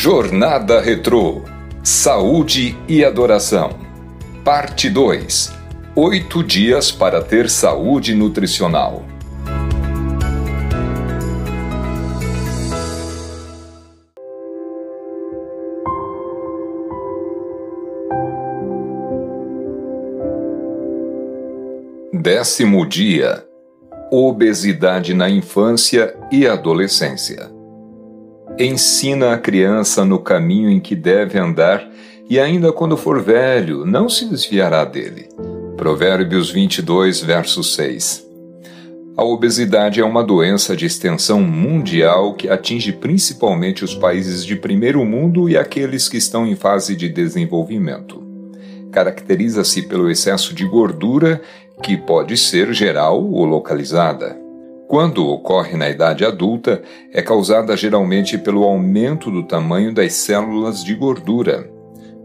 Jornada Retrô Saúde e Adoração. Parte 2 Oito dias para ter saúde nutricional. Décimo dia Obesidade na infância e adolescência. Ensina a criança no caminho em que deve andar, e ainda quando for velho, não se desviará dele. Provérbios 22, verso 6. A obesidade é uma doença de extensão mundial que atinge principalmente os países de primeiro mundo e aqueles que estão em fase de desenvolvimento. Caracteriza-se pelo excesso de gordura, que pode ser geral ou localizada quando ocorre na idade adulta, é causada geralmente pelo aumento do tamanho das células de gordura.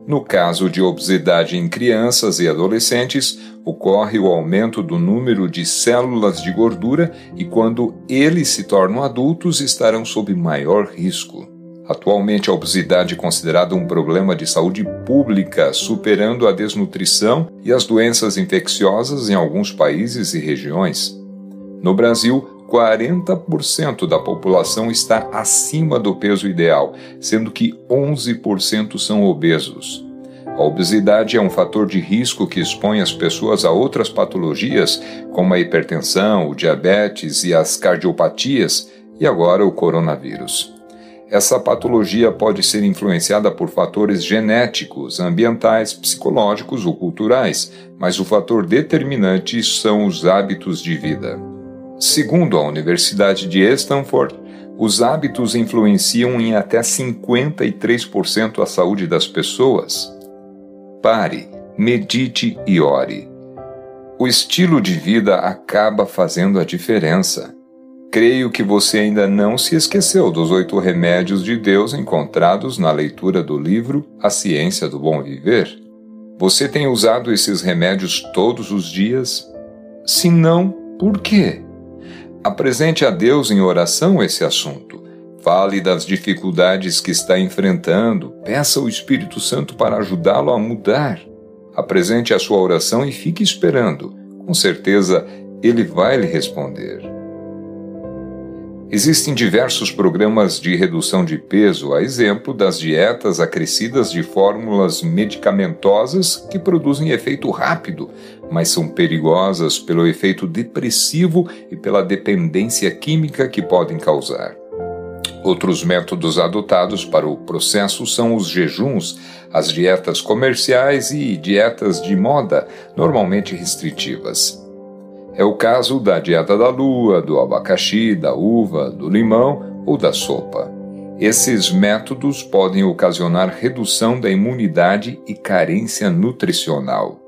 No caso de obesidade em crianças e adolescentes, ocorre o aumento do número de células de gordura e quando eles se tornam adultos estarão sob maior risco. Atualmente, a obesidade é considerada um problema de saúde pública, superando a desnutrição e as doenças infecciosas em alguns países e regiões. No Brasil, 40% da população está acima do peso ideal, sendo que 11% são obesos. A obesidade é um fator de risco que expõe as pessoas a outras patologias, como a hipertensão, o diabetes e as cardiopatias, e agora o coronavírus. Essa patologia pode ser influenciada por fatores genéticos, ambientais, psicológicos ou culturais, mas o fator determinante são os hábitos de vida. Segundo a Universidade de Stanford, os hábitos influenciam em até 53% a saúde das pessoas. Pare, medite e ore. O estilo de vida acaba fazendo a diferença. Creio que você ainda não se esqueceu dos oito remédios de Deus encontrados na leitura do livro A Ciência do Bom Viver. Você tem usado esses remédios todos os dias? Se não, por quê? Apresente a Deus em oração esse assunto. Fale das dificuldades que está enfrentando. Peça ao Espírito Santo para ajudá-lo a mudar. Apresente a sua oração e fique esperando. Com certeza, ele vai lhe responder. Existem diversos programas de redução de peso, a exemplo das dietas acrescidas de fórmulas medicamentosas que produzem efeito rápido, mas são perigosas pelo efeito depressivo e pela dependência química que podem causar. Outros métodos adotados para o processo são os jejuns, as dietas comerciais e dietas de moda, normalmente restritivas. É o caso da dieta da lua, do abacaxi, da uva, do limão ou da sopa. Esses métodos podem ocasionar redução da imunidade e carência nutricional.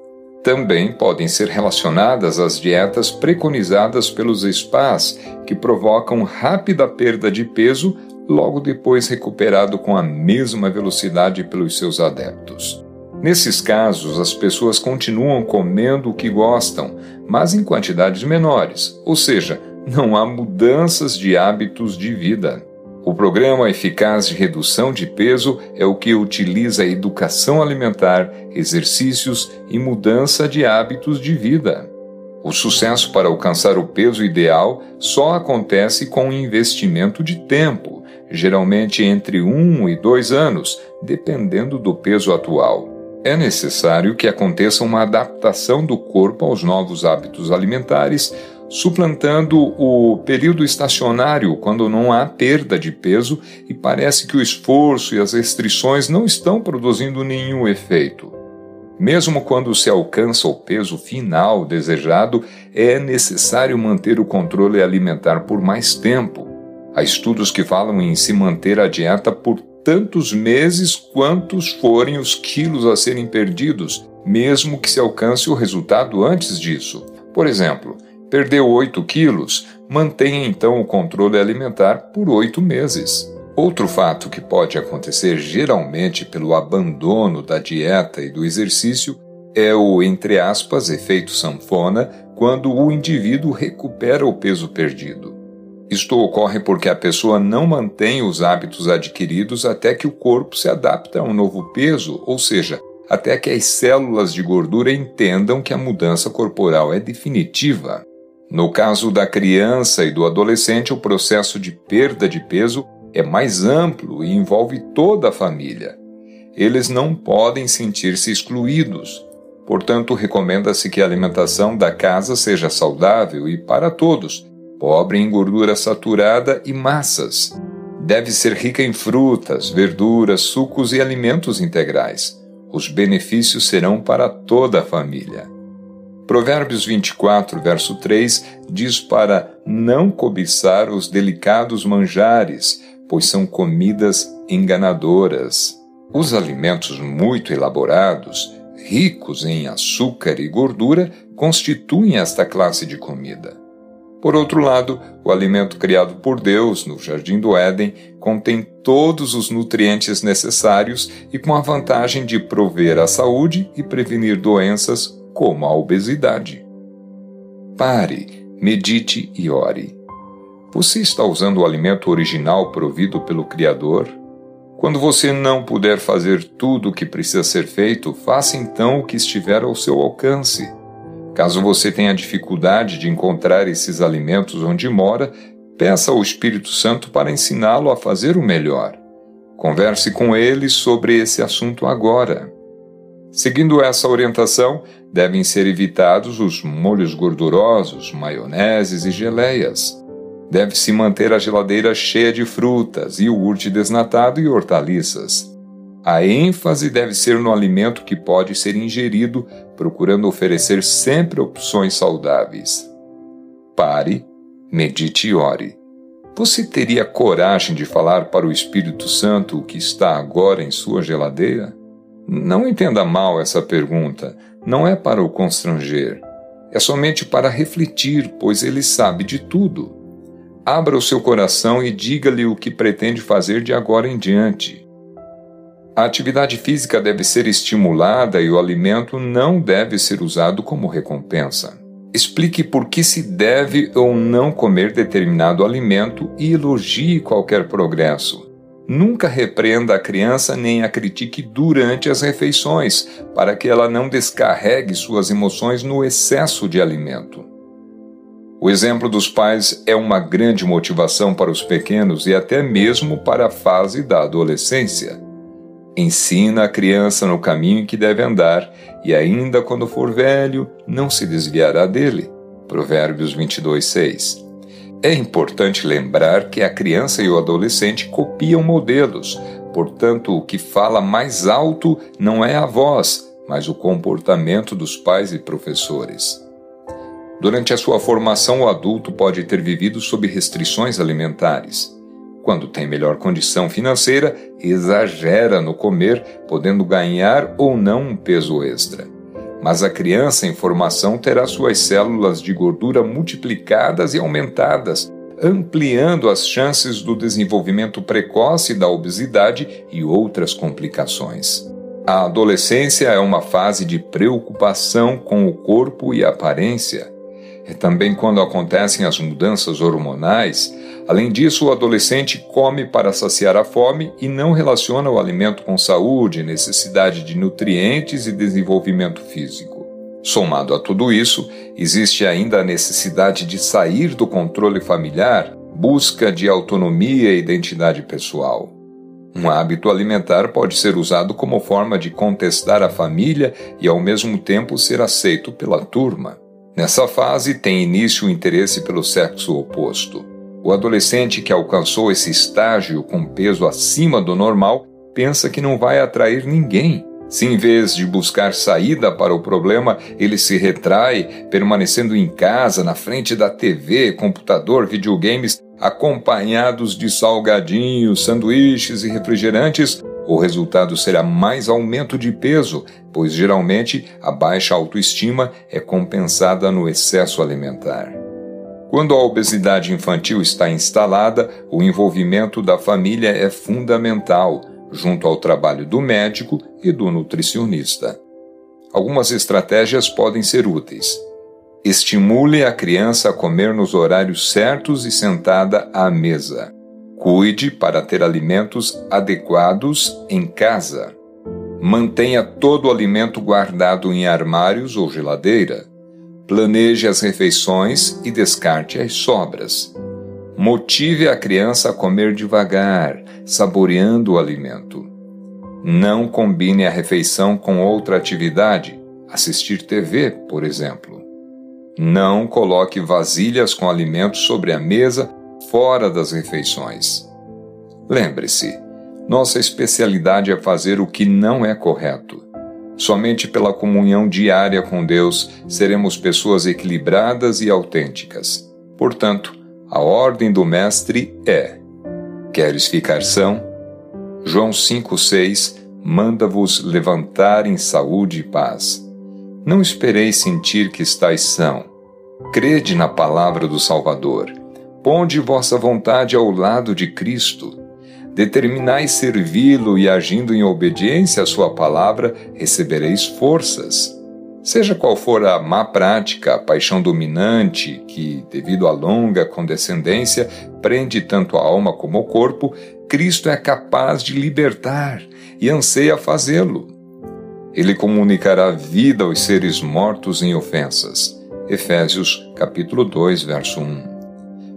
Também podem ser relacionadas às dietas preconizadas pelos spas, que provocam rápida perda de peso, logo depois recuperado com a mesma velocidade pelos seus adeptos. Nesses casos, as pessoas continuam comendo o que gostam, mas em quantidades menores, ou seja, não há mudanças de hábitos de vida. O programa eficaz de redução de peso é o que utiliza a educação alimentar, exercícios e mudança de hábitos de vida. O sucesso para alcançar o peso ideal só acontece com investimento de tempo, geralmente entre um e dois anos, dependendo do peso atual é necessário que aconteça uma adaptação do corpo aos novos hábitos alimentares, suplantando o período estacionário quando não há perda de peso e parece que o esforço e as restrições não estão produzindo nenhum efeito. Mesmo quando se alcança o peso final desejado, é necessário manter o controle alimentar por mais tempo. Há estudos que falam em se manter a dieta por tantos meses quantos forem os quilos a serem perdidos, mesmo que se alcance o resultado antes disso. Por exemplo, perdeu 8 quilos, mantenha então o controle alimentar por 8 meses. Outro fato que pode acontecer geralmente pelo abandono da dieta e do exercício é o, entre aspas, efeito sanfona, quando o indivíduo recupera o peso perdido. Isto ocorre porque a pessoa não mantém os hábitos adquiridos até que o corpo se adapta a um novo peso, ou seja, até que as células de gordura entendam que a mudança corporal é definitiva. No caso da criança e do adolescente, o processo de perda de peso é mais amplo e envolve toda a família. Eles não podem sentir-se excluídos. Portanto, recomenda-se que a alimentação da casa seja saudável e para todos, pobre em gordura saturada e massas. Deve ser rica em frutas, verduras, sucos e alimentos integrais. Os benefícios serão para toda a família. Provérbios 24, verso 3 diz para não cobiçar os delicados manjares, pois são comidas enganadoras. Os alimentos muito elaborados, ricos em açúcar e gordura, constituem esta classe de comida. Por outro lado, o alimento criado por Deus no Jardim do Éden contém todos os nutrientes necessários e com a vantagem de prover a saúde e prevenir doenças como a obesidade. Pare, medite e ore. Você está usando o alimento original provido pelo Criador? Quando você não puder fazer tudo o que precisa ser feito, faça então o que estiver ao seu alcance. Caso você tenha dificuldade de encontrar esses alimentos onde mora, peça ao Espírito Santo para ensiná-lo a fazer o melhor. Converse com ele sobre esse assunto agora. Seguindo essa orientação, devem ser evitados os molhos gordurosos, maioneses e geleias. Deve-se manter a geladeira cheia de frutas, iogurte desnatado e hortaliças. A ênfase deve ser no alimento que pode ser ingerido, procurando oferecer sempre opções saudáveis. Pare, medite e ore. Você teria coragem de falar para o Espírito Santo o que está agora em sua geladeira? Não entenda mal essa pergunta, não é para o constranger. É somente para refletir, pois ele sabe de tudo. Abra o seu coração e diga-lhe o que pretende fazer de agora em diante. A atividade física deve ser estimulada e o alimento não deve ser usado como recompensa. Explique por que se deve ou não comer determinado alimento e elogie qualquer progresso. Nunca repreenda a criança nem a critique durante as refeições, para que ela não descarregue suas emoções no excesso de alimento. O exemplo dos pais é uma grande motivação para os pequenos e até mesmo para a fase da adolescência. Ensina a criança no caminho que deve andar, e ainda quando for velho, não se desviará dele. Provérbios 22, 6. É importante lembrar que a criança e o adolescente copiam modelos, portanto, o que fala mais alto não é a voz, mas o comportamento dos pais e professores. Durante a sua formação, o adulto pode ter vivido sob restrições alimentares. Quando tem melhor condição financeira, exagera no comer, podendo ganhar ou não um peso extra. Mas a criança em formação terá suas células de gordura multiplicadas e aumentadas, ampliando as chances do desenvolvimento precoce da obesidade e outras complicações. A adolescência é uma fase de preocupação com o corpo e a aparência. É também quando acontecem as mudanças hormonais, Além disso, o adolescente come para saciar a fome e não relaciona o alimento com saúde, necessidade de nutrientes e desenvolvimento físico. Somado a tudo isso, existe ainda a necessidade de sair do controle familiar, busca de autonomia e identidade pessoal. Um hábito alimentar pode ser usado como forma de contestar a família e, ao mesmo tempo, ser aceito pela turma. Nessa fase, tem início o interesse pelo sexo oposto. O adolescente que alcançou esse estágio com peso acima do normal pensa que não vai atrair ninguém. Se em vez de buscar saída para o problema, ele se retrai, permanecendo em casa, na frente da TV, computador, videogames, acompanhados de salgadinhos, sanduíches e refrigerantes, o resultado será mais aumento de peso, pois geralmente a baixa autoestima é compensada no excesso alimentar. Quando a obesidade infantil está instalada, o envolvimento da família é fundamental, junto ao trabalho do médico e do nutricionista. Algumas estratégias podem ser úteis. Estimule a criança a comer nos horários certos e sentada à mesa. Cuide para ter alimentos adequados em casa. Mantenha todo o alimento guardado em armários ou geladeira. Planeje as refeições e descarte as sobras. Motive a criança a comer devagar, saboreando o alimento. Não combine a refeição com outra atividade, assistir TV, por exemplo. Não coloque vasilhas com alimentos sobre a mesa fora das refeições. Lembre-se, nossa especialidade é fazer o que não é correto. Somente pela comunhão diária com Deus seremos pessoas equilibradas e autênticas. Portanto, a ordem do Mestre é: Queres ficar são? João 5,6 manda-vos levantar em saúde e paz. Não espereis sentir que estáis são. Crede na palavra do Salvador. Ponde vossa vontade ao lado de Cristo. Determinai servi-lo e, agindo em obediência à sua palavra, recebereis forças. Seja qual for a má prática, a paixão dominante, que, devido à longa condescendência, prende tanto a alma como o corpo, Cristo é capaz de libertar e anseia fazê-lo. Ele comunicará vida aos seres mortos em ofensas. Efésios capítulo 2, verso 1.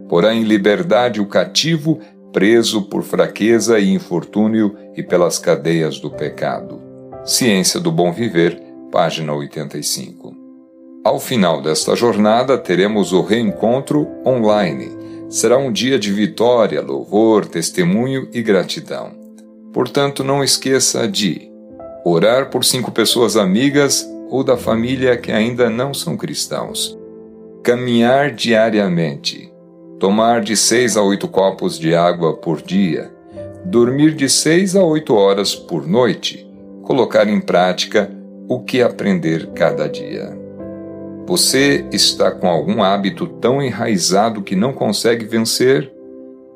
Porá em liberdade o cativo, preso por fraqueza e infortúnio e pelas cadeias do pecado. Ciência do Bom Viver, página 85. Ao final desta jornada, teremos o reencontro online. Será um dia de vitória, louvor, testemunho e gratidão. Portanto, não esqueça de orar por cinco pessoas amigas ou da família que ainda não são cristãos, caminhar diariamente, tomar de seis a oito copos de água por dia, dormir de seis a oito horas por noite, colocar em prática o que aprender cada dia. Você está com algum hábito tão enraizado que não consegue vencer?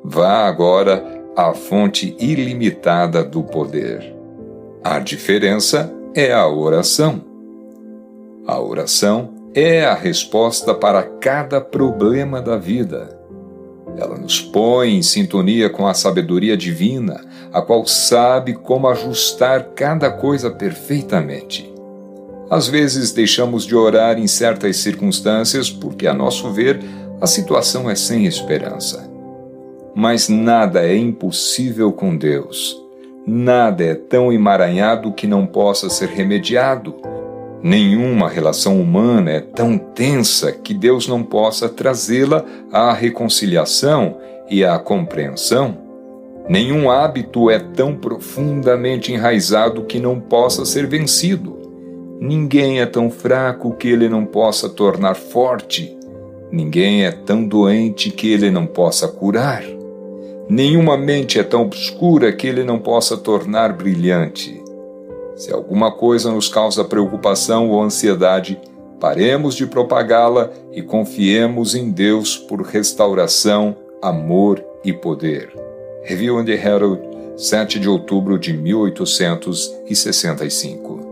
Vá agora à fonte ilimitada do poder. A diferença é a oração. A oração é a resposta para cada problema da vida. Ela nos põe em sintonia com a sabedoria divina, a qual sabe como ajustar cada coisa perfeitamente. Às vezes deixamos de orar em certas circunstâncias porque, a nosso ver, a situação é sem esperança. Mas nada é impossível com Deus. Nada é tão emaranhado que não possa ser remediado. Nenhuma relação humana é tão tensa que Deus não possa trazê-la à reconciliação e à compreensão. Nenhum hábito é tão profundamente enraizado que não possa ser vencido. Ninguém é tão fraco que ele não possa tornar forte. Ninguém é tão doente que ele não possa curar. Nenhuma mente é tão obscura que ele não possa tornar brilhante. Se alguma coisa nos causa preocupação ou ansiedade, paremos de propagá-la e confiemos em Deus por restauração, amor e poder. Review and Herald, 7 de outubro de 1865.